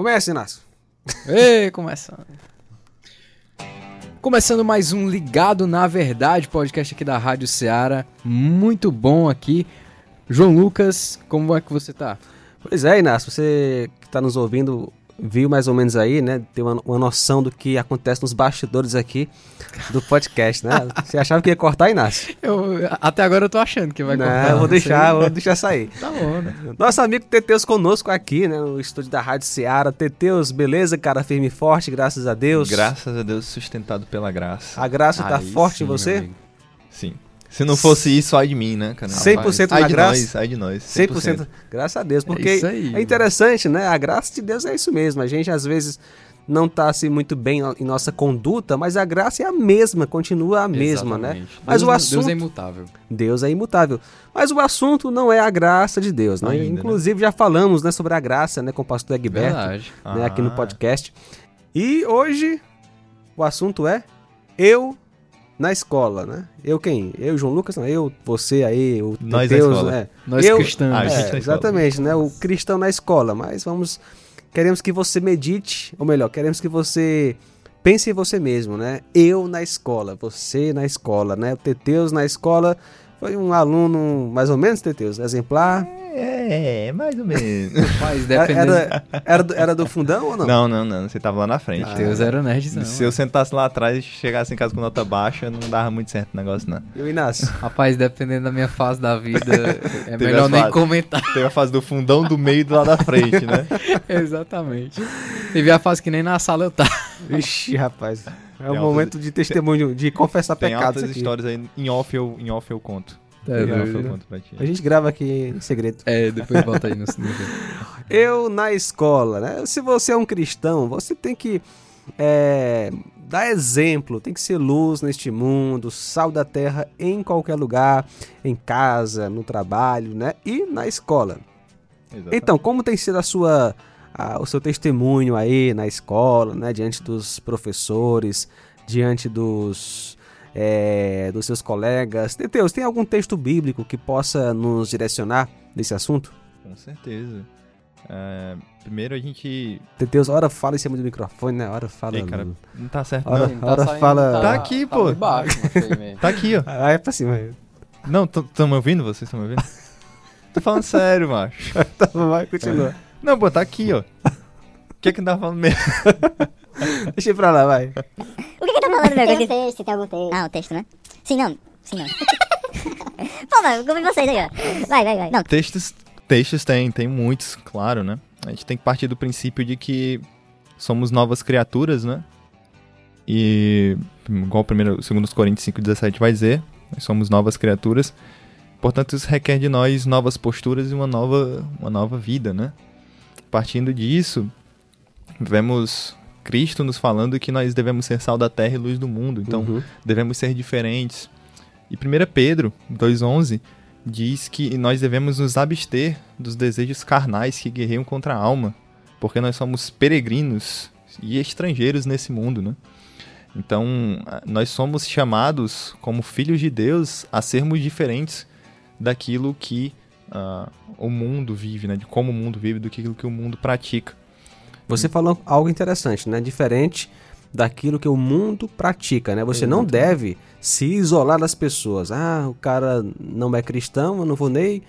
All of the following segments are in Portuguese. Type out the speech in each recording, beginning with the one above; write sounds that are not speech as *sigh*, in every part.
Começa, Inácio. Ei, começando. Começando mais um Ligado na Verdade, podcast aqui da Rádio Ceará. Muito bom aqui. João Lucas, como é que você tá? Pois é, Inácio, você que está nos ouvindo viu mais ou menos aí, né? Tem uma, uma noção do que acontece nos bastidores aqui do podcast, né? *laughs* Você achava que ia cortar, Inácio? Eu, até agora eu tô achando que vai Não, cortar. eu vou não deixar, vou deixar sair. *laughs* Tá bom, né? Nosso amigo Teteus conosco aqui, né? No estúdio da Rádio Ceará. Teteus, beleza, cara? Firme e forte, graças a Deus. Graças a Deus, sustentado pela graça. A graça tá Aí forte sim, em você? Sim. Se não fosse isso, ai de mim, né, cara? 100% ai na de graça? nós, ai de nós. 100%. Graças a Deus, porque É isso aí. é interessante, né? A graça de Deus é isso mesmo. A gente às vezes não tá assim muito bem em nossa conduta, mas a graça é a mesma, continua a mesma, né? Exatamente. Mas Deus, o assunto Deus é imutável. Deus é imutável. Mas o assunto não é a graça de Deus, né? Ainda, né? Inclusive já falamos, né, sobre a graça, né, com o pastor Egberto, Verdade. né, aqui no Ah. podcast. E hoje o assunto é eu na escola, né? Eu quem? Eu, João Lucas, não, eu, você aí, o Nós escola. né? Nós Eu- cristãos. Ah, É, exatamente, né? O cristão na escola. Mas vamos. Queremos que você medite, ou melhor, queremos que você pense em você mesmo, né? Eu na escola, você na escola, né? O Teteus na escola foi um aluno, mais ou menos, Teteus, exemplar. É, mais ou menos. *laughs* Mas dependendo... era, era do, era do fundão ou não? não, não, não. Você tava lá na frente. Deus era nerd, não. Se eu sentasse lá atrás e chegasse em casa com nota baixa, não dava muito certo o negócio, não. E o Inácio? *laughs* Rapaz, dependendo da minha fase da vida, *laughs* é Teve melhor nem comentar. Teve a fase do fundão, do meio e do lado da frente, né? Exatamente. Teve a fase que nem na sala eu tava. Vixe, rapaz. É o Tem momento de testemunho, de confessar Tem pecados altas aqui. histórias aí. Em off eu, em off eu conto. É, ti. A gente grava aqui em segredo. É, depois bota aí no, no *laughs* Eu na escola, né? Se você é um cristão, você tem que é, dar exemplo, tem que ser luz neste mundo, sal da terra em qualquer lugar, em casa, no trabalho, né? E na escola. Exatamente. Então, como tem sido a sua, a- o seu testemunho aí na escola, né? Diante dos professores, diante dos, é, dos seus colegas. Deus, tem algum texto bíblico que possa nos direcionar nesse assunto? Com certeza. É, primeiro a gente. Deus, hora fala em cima do microfone, né? Hora fala. Ei, cara, não tá certo, Ora- não. ora fala- Tá aqui, pô. muito baixo. Tá aqui, ó. Ah, é pra cima. Não, estão me ouvindo? Vocês estão me ouvindo? *laughs* Tô falando sério, macho. Tá, vai, continua. Não, pô, tá aqui, ó. O que é que não tá falando mesmo? *laughs* Deixa pra lá, vai. Que tá falando, meu? Tem Que- um texto, tem algum texto. Ah, o texto, né? Sim, não. Sim, não. *laughs* Pô, mano, como vocês aí, ó. Vai, vai, vai. Não, Textos, textos tem, tem muitos, claro, né? A gente tem que partir do princípio de que somos novas criaturas, né? E, igual o primeiro, segundo Coríntios 5,17 vai dizer, nós somos novas criaturas. Portanto, isso requer de nós novas posturas e uma nova, uma nova vida, né? Partindo disso, vemos Cristo nos falando que nós devemos ser sal da terra e luz do mundo. Então, Uhum. devemos ser diferentes. E 1 Pedro 2,11 diz que nós devemos nos abster dos desejos carnais que guerreiam contra a alma, porque nós somos peregrinos e estrangeiros nesse mundo, né? Então, nós somos chamados, como filhos de Deus, a sermos diferentes daquilo que ah, o mundo vive, né? De como o mundo vive, do que que o mundo pratica. Você falou algo interessante, né? Diferente daquilo que o mundo pratica, né? Você não deve se isolar das pessoas. Ah, o cara não é cristão, eu não vou nem,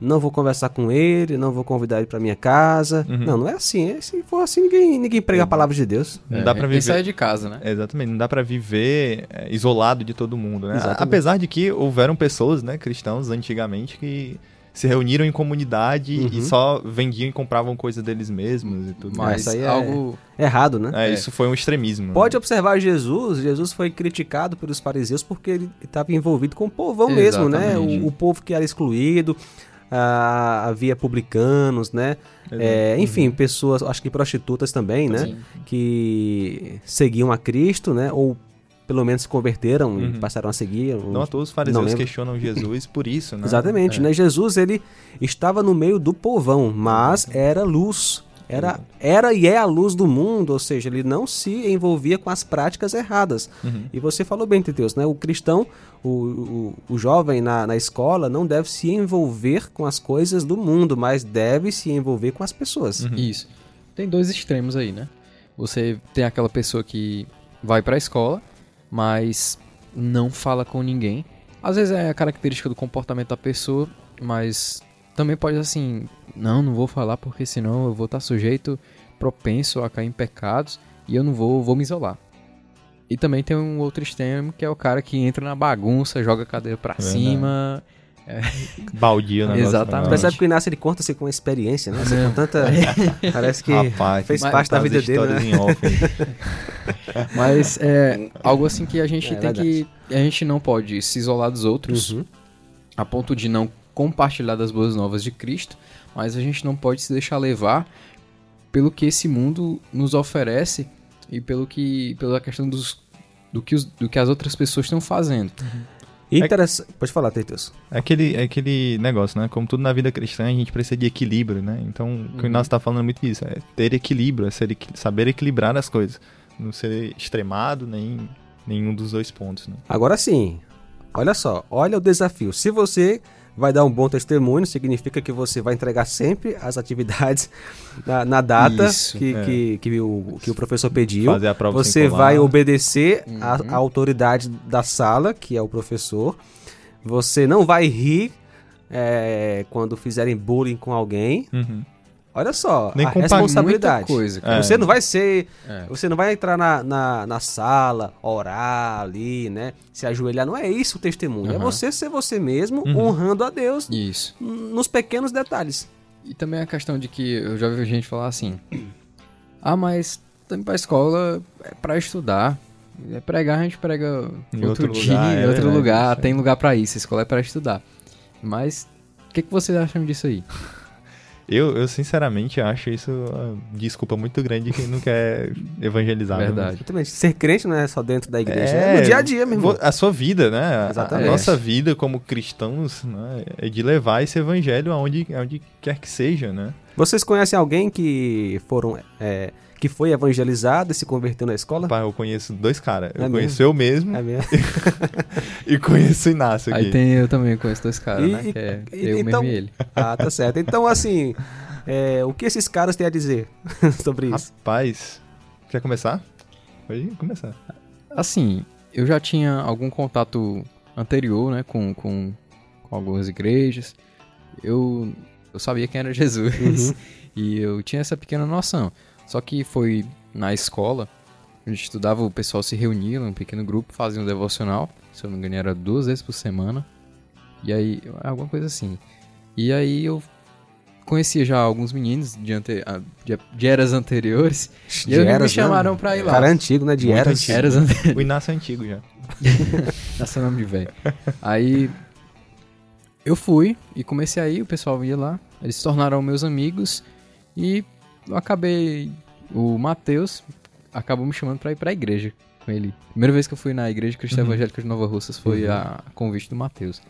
não vou conversar com ele, não vou convidar ele pra minha casa. Uhum. Não, não é assim. É, Se for assim, ninguém, ninguém prega a palavra de Deus. Não dá pra viver. Isso aí é de casa, né? Exatamente, não dá pra viver é, isolado de todo mundo, né? Exatamente. Apesar de que houveram pessoas, né, cristãos antigamente que se reuniram em comunidade Uhum. e só vendiam e compravam coisa deles mesmos e tudo mais. Mas isso aí é- algo... Errado, né? É, isso foi um extremismo. Pode observar Jesus, Jesus foi criticado pelos fariseus porque ele estava envolvido com o povão mesmo, né? Exatamente. O, o povo que era excluído, ah, havia publicanos, né? É, enfim, pessoas, acho que prostitutas também, né? Sim. Que seguiam a Cristo, né? Ou pelo menos se converteram e Uhum. passaram a seguir. Não à toa os fariseus questionam Jesus por isso, né? Exatamente, É. né? Jesus, ele estava no meio do povão, mas era luz. Era, era e é a luz do mundo, ou seja, ele não se envolvia com as práticas erradas. Uhum. E você falou bem, Teteus, né? O cristão, o, o, o jovem na, na escola, não deve se envolver com as coisas do mundo, mas deve se envolver com as pessoas. Uhum. Isso. tem dois extremos aí, né? Você tem aquela pessoa que vai pra escola, mas não fala com ninguém. Às vezes é a característica do comportamento da pessoa, mas também pode assim, não, não vou falar porque senão eu vou estar sujeito, propenso a cair em pecados e eu não vou, vou me isolar. E também tem um outro extremo que é o cara que entra na bagunça, joga a cadeira pra Verdade. cima. Baldia o negócio. Exatamente. né? Percebe que o Inácio ele conta assim com experiência, né? Assim, com tanta. *laughs* Parece que Rapaz, fez parte da vida dele, né? off. *laughs* Mas é algo assim que a gente É tem que. A gente não pode se isolar dos outros Uhum. a ponto de não compartilhar das boas novas de Cristo, mas a gente não pode se deixar levar pelo que esse mundo nos oferece e pelo que pela questão dos do que, os- do que as outras pessoas estão fazendo. Interessa... Pode falar, Teitus. É aquele, é aquele negócio, né? Como tudo na vida cristã, a gente precisa de equilíbrio, né? Então, o que o Inácio tá falando é muito isso. É ter equilíbrio, é ser saber equilibrar as coisas. Não ser extremado, nem nenhum dos dois pontos, né? Agora sim, olha só, olha o desafio. Se você vai dar um bom testemunho, significa que você vai entregar sempre as atividades *laughs* na, na data Isso, que, é. que, que, o, que o professor pediu. Fazer a prova Você vai obedecer à Uhum. autoridade da sala, que é o professor. Você não vai rir é, quando fizerem bullying com alguém. Uhum. Olha só, Nem a responsabilidade. Coisa. É. Você não vai ser. É. Você não vai entrar na, na, na sala, orar ali, né? Se ajoelhar. Não é isso o testemunho. É Aham. você ser você mesmo, Uhum. honrando a Deus Isso. nos pequenos detalhes. E também a questão de que eu já vi gente falar assim: "Ah, mas também pra escola é pra estudar. É pregar, a gente prega Em outro, outro dia, lugar, em é outro verdade, lugar, tem lugar pra isso, a escola é pra estudar. Mas o que, que vocês acham disso aí? Eu, eu sinceramente acho isso uma desculpa muito grande de quem não quer evangelizar. né? Verdade. Exatamente. Ser crente não é só dentro da igreja, É, é, no dia a dia, vo- A sua vida, né? A- Exatamente. A nossa vida como cristãos né, é de levar esse evangelho aonde, aonde quer que seja, né? Vocês conhecem alguém que foram. é, que foi evangelizado e se converteu na escola? Pá, eu conheço dois caras. Eu É conheço eu mesmo É mesmo. *laughs* e conheço o Inácio aqui. Aí tem eu também conheço dois caras, E- né? Que é e- eu então- mesmo e ele. Ah, tá certo. Então, assim, é, o que esses caras têm a dizer *laughs* sobre isso? Rapaz, quer começar? Pode começar. Assim, eu já tinha algum contato anterior, né, com, com, com algumas igrejas. Eu, eu sabia quem era Jesus Uhum. *laughs* e eu tinha essa pequena noção. Só que foi na escola, a gente estudava, o pessoal se reunia num pequeno grupo, fazia um devocional, se eu não me engano era duas vezes por semana. E aí, alguma coisa assim. E aí eu conhecia já alguns meninos de, ante, de, de eras anteriores. *laughs* E eles me Eras, né? chamaram pra ir lá. Cara antigo, né? De Muito Eras. antigo. Eras anteriores. O Inácio é antigo já. *laughs* Dá seu nome de velho. Aí eu fui e comecei aí, o pessoal ia lá, eles se tornaram meus amigos e eu acabei. O Matheus acabou me chamando pra ir pra igreja com ele. Primeira vez que eu fui na igreja cristã Uhum. evangélica de Nova Russas foi a convite do Matheus.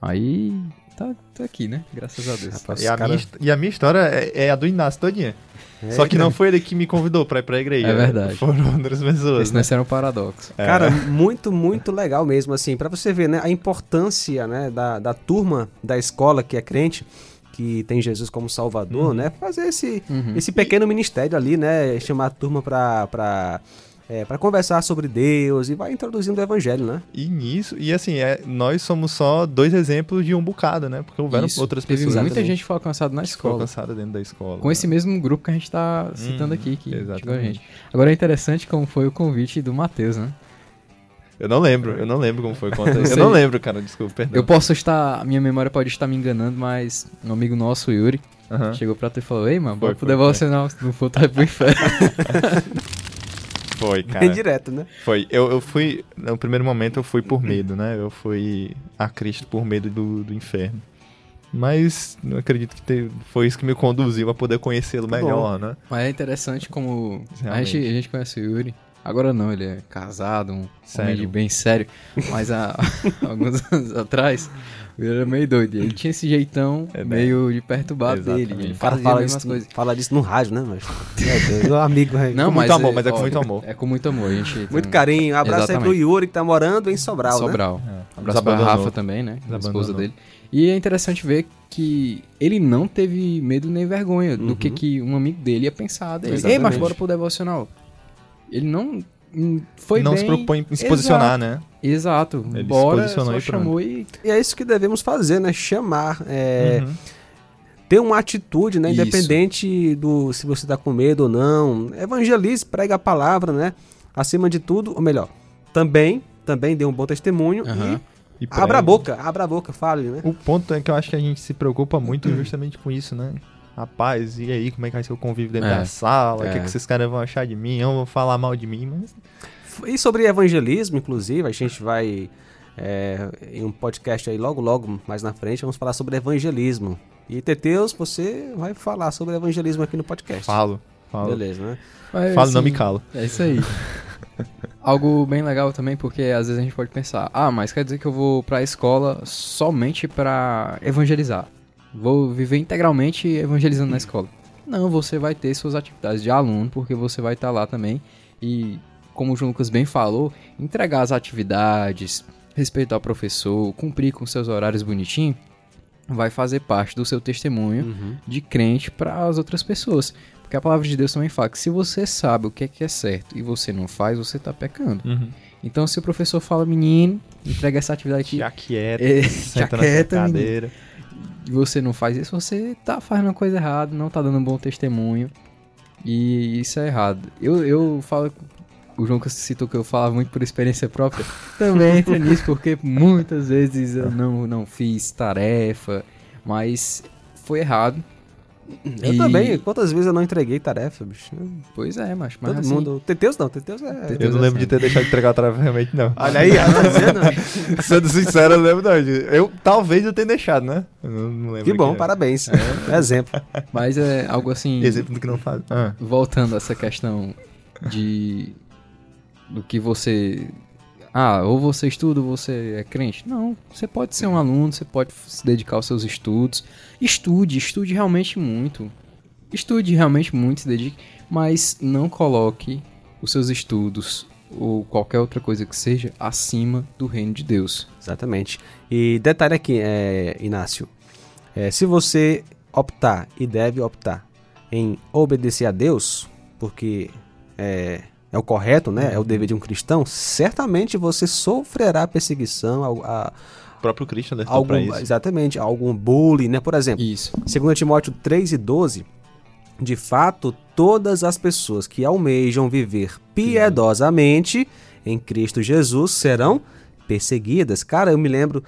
Aí tá, tô aqui, né? Graças a Deus. Rapaz, E a, cara- minha, e a minha história é, é a do Inácio todinha. É, Só que não foi ele que me convidou pra ir pra igreja. É verdade. Foram outras pessoas. Esse né? não era um paradoxo. É. Cara, muito, muito legal mesmo, assim, pra você ver, né, a importância, né, da, da turma da escola que é crente, que tem Jesus como Salvador, né, fazer esse, Uhum. esse pequeno ministério ali, né, chamar a turma pra, pra, é, pra conversar sobre Deus e vai introduzindo o evangelho, né. E nisso, e assim, é, nós somos só dois exemplos de um bocado, né? Porque houveram Isso. outras pessoas muita Exatamente. gente que foi alcançada na escola. alcançadas dentro da escola. Com esse mesmo grupo que a gente tá citando Hum, aqui, que chegou a gente. Agora é interessante como foi o convite do Matheus, né? Eu não lembro, eu não lembro como foi. Conta. Eu não lembro, cara, desculpa, perdão. Eu posso estar. A minha memória pode estar me enganando, mas um amigo nosso, Yuri, chegou pra tu e falou: Ei, mano, bora pro devocional, se não for, vai pro inferno. *laughs* Foi, Bem cara. direto, né. Foi. Eu, eu fui. No primeiro momento eu fui por medo, né? Eu fui a Cristo por medo do, do inferno. Mas não acredito que te- foi isso que me conduziu a poder conhecê-lo Tá melhor, né? mas é interessante como. A gente, a gente conhece o Yuri. Agora não, ele é casado, um Sério? homem de bem sério. Mas há *laughs* alguns anos atrás, Yuri era meio doido. Ele tinha esse jeitão É, né? meio de perturbado Exatamente. dele. Ele O cara fala as mesmas isso, coisas. fala disso no rádio, né, mas... *laughs* Meu Deus, meu amigo, velho. Não, Com muito mas amor, mas é com ó, muito amor. É com muito amor. A gente tem Muito um- carinho. Abraço aí pro Exatamente. Yuri que tá morando em Sobral, né. Sobral. É, Abraço pra. Rafa também, né? A esposa dele. E é interessante ver que ele não teve medo nem vergonha do que, Uhum. que um amigo dele ia pensar dele. Ei, Exatamente. mas bora pro devocional. Ele não foi não bem... se propõe em se posicionar, né? Exato. Ele se bora, posicionou só e chamou e... E é isso que devemos fazer, né? Chamar. É, Uhum. Ter uma atitude, né? Isso. Independente do se você tá com medo ou não. Evangelize, prega a palavra, né? Acima de tudo, ou melhor, também, também dê um bom testemunho Aham. E e abra a boca, abra a boca, fale, né? O ponto é que eu acho que a gente se preocupa muito justamente com isso, né? Rapaz, e aí, como é que vai ser o convívio dentro É. da sala? O É. que, que esses caras vão achar de mim? Eu vou falar mal de mim, mas. E sobre evangelismo, inclusive, a gente vai é, em um podcast aí logo, logo mais na frente, vamos falar sobre evangelismo. E Teteus, você vai falar sobre evangelismo aqui no podcast. Falo, falo. Beleza, né? Mas, Falo, não assim, me calo. É isso aí. *laughs* Algo bem legal também, porque às vezes a gente pode pensar, ah, mas quer dizer que eu vou pra escola somente pra evangelizar. Vou viver integralmente evangelizando na escola. Não, você vai ter suas atividades de aluno, porque você vai estar lá também. E, como o João Lucas bem falou, entregar as atividades, respeitar o professor, cumprir com seus horários bonitinho, vai fazer parte do seu testemunho Uhum. de crente para as outras pessoas. Porque a palavra de Deus também fala que se você sabe o que é que é certo e você não faz, você tá pecando. Uhum. Então se o professor fala, menino, entrega essa atividade aqui, Te aquieta, É, *laughs* senta te na sua aquieta, menino. E você não faz isso, você tá fazendo uma coisa errada, não tá dando um bom testemunho. E isso é errado. Eu, eu falo. O João que citou que eu falava muito por experiência própria. Também entra *laughs* nisso, porque muitas vezes eu não, não fiz tarefa, mas foi errado. Eu E- também. Quantas vezes eu não entreguei tarefa, bicho? Pois é, mas, mas Todo assim, mundo. Teteus não, Teteus é. Eu Deus não é lembro de assim. ter deixado de entregar a tarefa realmente, não. *laughs* Olha aí, *laughs* dizendo? Sendo sincero, eu lembro não. Eu, talvez eu tenha deixado, né? Eu não, não lembro. Que bom, né? parabéns. Exemplo. *laughs* Mas é algo assim. Exemplo do que não faz. Ah. Voltando a essa questão de. Do que você. Ah, ou você estuda ou você é crente. Não, você pode ser um aluno, você pode se dedicar aos seus estudos. Estude, estude realmente muito. Estude realmente muito, se dedique. Mas não coloque os seus estudos ou qualquer outra coisa que seja acima do reino de Deus. Exatamente. E detalhe aqui, é, Inácio. É, se você optar e deve optar em obedecer a Deus, porque é, é o correto, né? É o dever de um cristão, certamente você sofrerá perseguição, a, a- O próprio Cristo alertou algum, exatamente, algum bullying, né? Por exemplo, Isso. 2 Timóteo 3 e 12, de fato, todas as pessoas que almejam viver piedosamente em Cristo Jesus serão perseguidas. Cara, eu me lembro,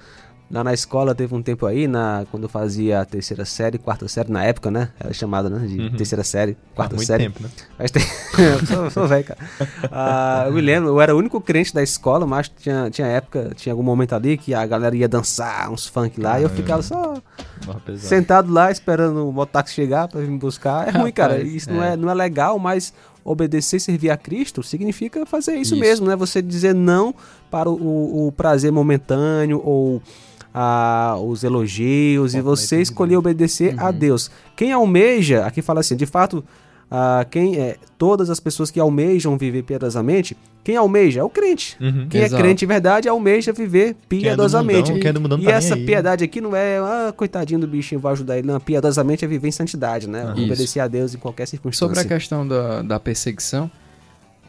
lá na escola teve um tempo aí, na, quando eu fazia a terceira série, quarta série, na época, né? Era chamada, né? De Uhum. terceira série, quarta muito série. tempo, né? Mas tem... *laughs* eu sou, sou velho, cara. Ah, eu me lembro, eu era o único crente da escola, mas tinha, tinha época, tinha algum momento ali que a galera ia dançar uns funk lá e eu Caramba. ficava só Barra pesada. sentado lá esperando o mototáxi chegar pra vir me buscar. É ruim, cara. Isso não, é, não é legal, mas obedecer e servir a Cristo significa fazer isso, Isso. mesmo, né? Você dizer não para o- o prazer momentâneo ou ah, os elogios e Foco na você escolher obedecer a Uhum. Deus. Quem almeja, aqui fala assim, de fato, ah, quem é, todas as pessoas que almejam viver piedosamente, quem almeja é o crente. Uhum. Quem Exato. é crente de verdade almeja viver Quem é do piedosamente. mundão, quem é do e tá essa aí. piedade aqui não é, ah, coitadinho do bichinho, vou ajudar ele. Não, piedosamente é viver em santidade, né? Ah. Obedecer a Deus em qualquer Sobre a circunstância. questão da, da perseguição,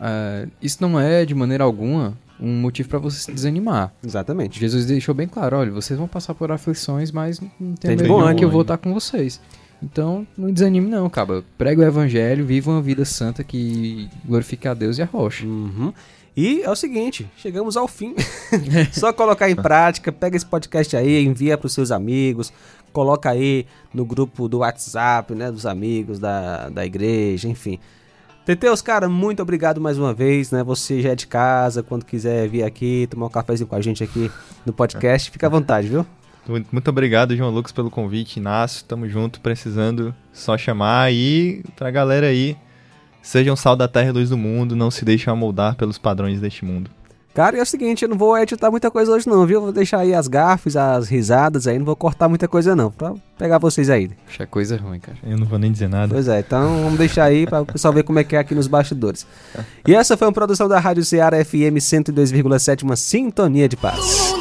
eh, isso não é de maneira alguma um motivo para você se desanimar. Exatamente. Jesus deixou bem claro, olha, vocês vão passar por aflições, mas não Tem tem bom ânimo que eu vou estar com vocês. Então, não desanime não, cara. Prega o evangelho, viva uma vida santa que glorifique a Deus e a rocha. Uhum. E é o seguinte, chegamos ao fim. *laughs* Só colocar em prática, pega esse podcast aí, envia para os seus amigos, coloca aí no grupo do WhatsApp, né, dos amigos da, da igreja, enfim. Teteus, cara, muito obrigado mais uma vez, né? Você já é de casa, quando quiser vir aqui, tomar um cafezinho com a gente aqui no podcast, fica à vontade, viu? Muito, obrigado, João Lucas, pelo convite. Inácio, tamo junto, precisando só chamar. E pra galera aí, sejam sal da terra e luz do mundo, não se deixem amoldar pelos padrões deste mundo. Cara, e é o seguinte, eu não vou editar muita coisa hoje não, viu? Vou deixar aí as gafes, as risadas aí, não vou cortar muita coisa não, pra pegar vocês aí. Acho é coisa ruim, cara. Eu não vou nem dizer nada. Pois é, então vamos deixar aí para o pessoal ver como é que é aqui nos bastidores. E essa foi uma produção da Rádio Ceará FM 102,7, uma sintonia de paz.